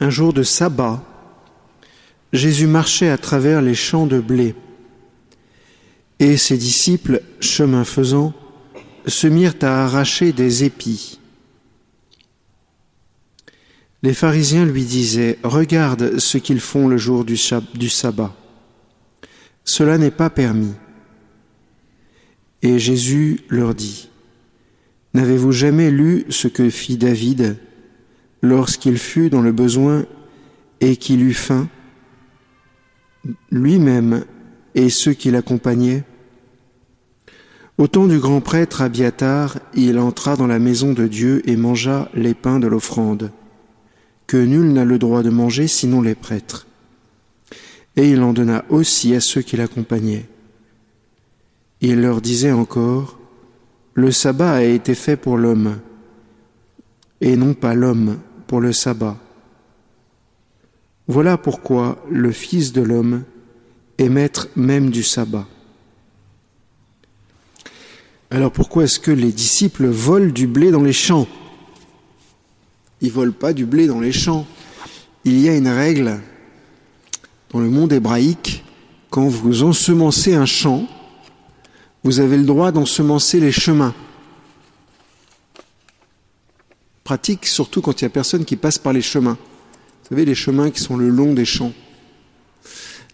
Un jour de sabbat, Jésus marchait à travers les champs de blé, et ses disciples, chemin faisant, se mirent à arracher des épis. Les pharisiens lui disaient, Regarde ce qu'ils font le jour du, sabbat. Cela n'est pas permis. Et Jésus leur dit, N'avez-vous jamais lu ce que fit David? Lorsqu'il fut dans le besoin et qu'il eut faim, lui-même et ceux qui l'accompagnaient Au temps du grand prêtre Abiatar, il entra dans la maison de Dieu et mangea les pains de l'offrande, que nul n'a le droit de manger sinon les prêtres. Et il en donna aussi à ceux qui l'accompagnaient. Il leur disait encore, Le sabbat a été fait pour l'homme, et non pas l'homme pour le sabbat. Voilà pourquoi le Fils de l'homme est maître même du sabbat. Alors pourquoi est-ce que les disciples volent du blé dans les champs? Ils volent pas du blé dans les champs. Il y a une règle dans le monde hébraïque, quand vous ensemencez un champ, vous avez le droit d'ensemencer les chemins. Pratique surtout quand il n'y a personne qui passe par les chemins. Vous savez, les chemins qui sont le long des champs.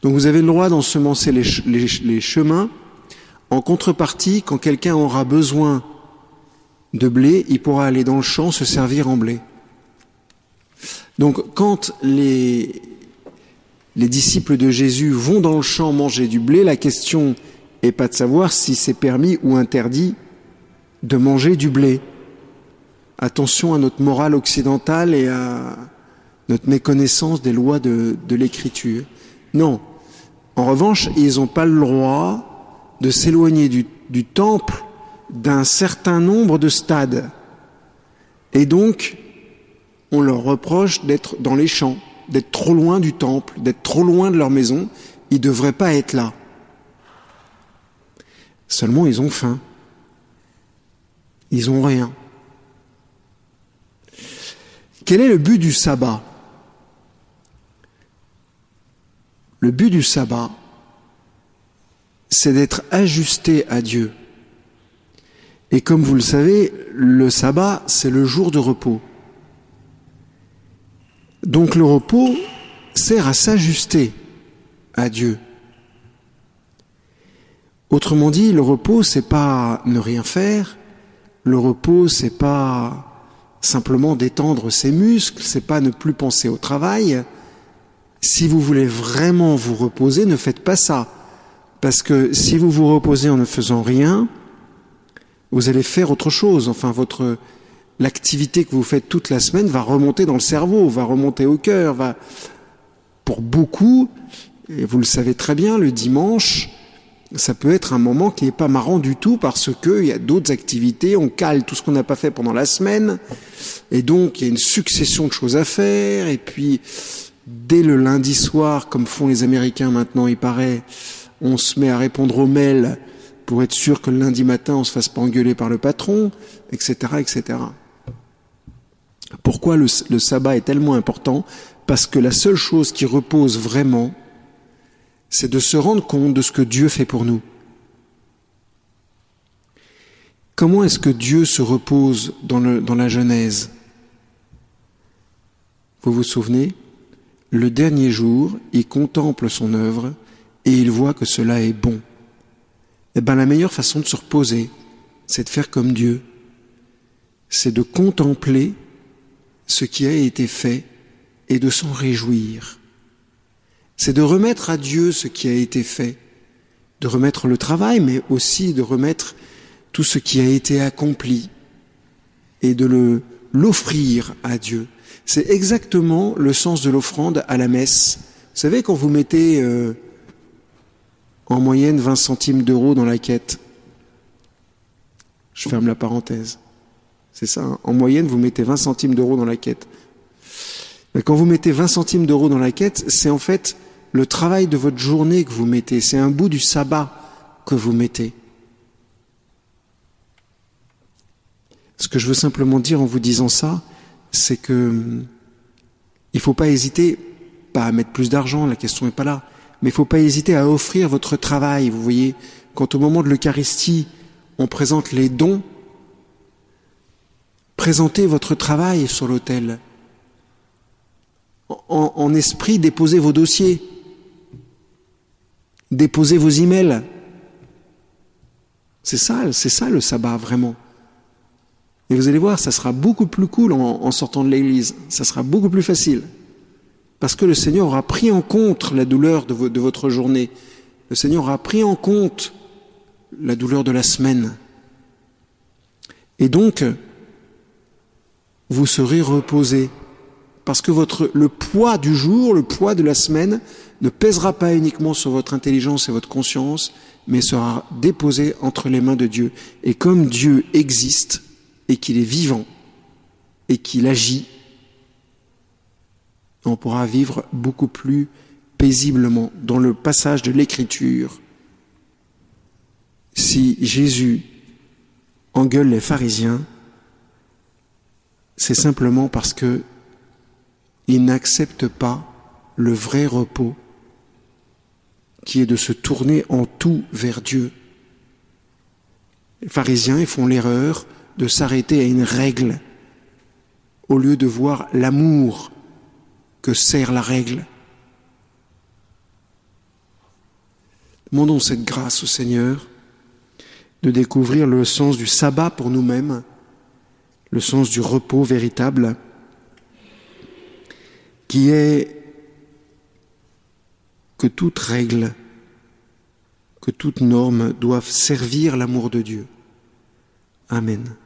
Donc vous avez le droit d'ensemencer les, chemins. En contrepartie, quand quelqu'un aura besoin de blé, il pourra aller dans le champ se servir en blé. Donc quand les, les disciples de Jésus vont dans le champ manger du blé, la question et pas de savoir si c'est permis ou interdit de manger du blé. Attention à notre morale occidentale et à notre méconnaissance des lois de, l'écriture. Non. En revanche, ils n'ont pas le droit de s'éloigner du, temple d'un certain nombre de stades. Et donc, on leur reproche d'être dans les champs, d'être trop loin du temple, d'être trop loin de leur maison. Ils ne devraient pas être là. Seulement, ils ont faim. Ils ont rien. Quel est le but du sabbat Le but du sabbat, c'est d'être ajusté à Dieu. Et comme vous le savez, le sabbat, c'est le jour de repos. Donc le repos sert à s'ajuster à Dieu. Autrement dit, le repos, c'est pas ne rien faire. Le repos, c'est pas simplement détendre ses muscles, c'est pas ne plus penser au travail. Si vous voulez vraiment vous reposer, ne faites pas ça. Parce que si vous vous reposez en ne faisant rien, vous allez faire autre chose. Enfin, votre, l'activité que vous faites toute la semaine va remonter dans le cerveau, va remonter au cœur, va, pour beaucoup, et vous le savez très bien, le dimanche, ça peut être un moment qui n'est pas marrant du tout parce qu'il y a d'autres activités, on cale tout ce qu'on n'a pas fait pendant la semaine, et donc il y a une succession de choses à faire, et puis dès le lundi soir, comme font les Américains maintenant, il paraît, on se met à répondre aux mails pour être sûr que le lundi matin on se fasse pas engueuler par le patron, etc., etc. Pourquoi le, le sabbat est tellement important? Parce que la seule chose qui repose vraiment, c'est de se rendre compte de ce que Dieu fait pour nous. Comment est-ce que Dieu se repose dans, la Genèse? Vous vous souvenez? Le dernier jour, il contemple son œuvre et il voit que cela est bon. Eh bien, la meilleure façon de se reposer, c'est de faire comme Dieu. C'est de contempler ce qui a été fait et de s'en réjouir c'est de remettre à Dieu ce qui a été fait, de remettre le travail, mais aussi de remettre tout ce qui a été accompli et de le, l'offrir à Dieu. C'est exactement le sens de l'offrande à la messe. Vous savez, quand vous mettez euh, en moyenne 20 centimes d'euros dans la quête, je ferme la parenthèse, c'est ça, hein. en moyenne vous mettez 20 centimes d'euros dans la quête. Quand vous mettez 20 centimes d'euros dans la quête, c'est en fait le travail de votre journée que vous mettez, c'est un bout du sabbat que vous mettez. Ce que je veux simplement dire en vous disant ça, c'est que il ne faut pas hésiter, pas à mettre plus d'argent, la question n'est pas là, mais il ne faut pas hésiter à offrir votre travail. Vous voyez, quand au moment de l'Eucharistie, on présente les dons, présentez votre travail sur l'autel. En, esprit, déposez vos dossiers, déposez vos emails. C'est ça, c'est ça le sabbat vraiment. Et vous allez voir, ça sera beaucoup plus cool en, sortant de l'église. Ça sera beaucoup plus facile. Parce que le Seigneur aura pris en compte la douleur de votre journée. Le Seigneur aura pris en compte la douleur de la semaine. Et donc, vous serez reposé. Parce que votre, le poids du jour, le poids de la semaine ne pèsera pas uniquement sur votre intelligence et votre conscience, mais sera déposé entre les mains de Dieu. Et comme Dieu existe et qu'il est vivant et qu'il agit, on pourra vivre beaucoup plus paisiblement dans le passage de l'Écriture. Si Jésus engueule les pharisiens, c'est simplement parce que ils n'acceptent pas le vrai repos qui est de se tourner en tout vers Dieu. Les pharisiens font l'erreur de s'arrêter à une règle au lieu de voir l'amour que sert la règle. Demandons cette grâce au Seigneur de découvrir le sens du sabbat pour nous-mêmes, le sens du repos véritable, qui est que toute règle, que toute norme doivent servir l'amour de Dieu. Amen.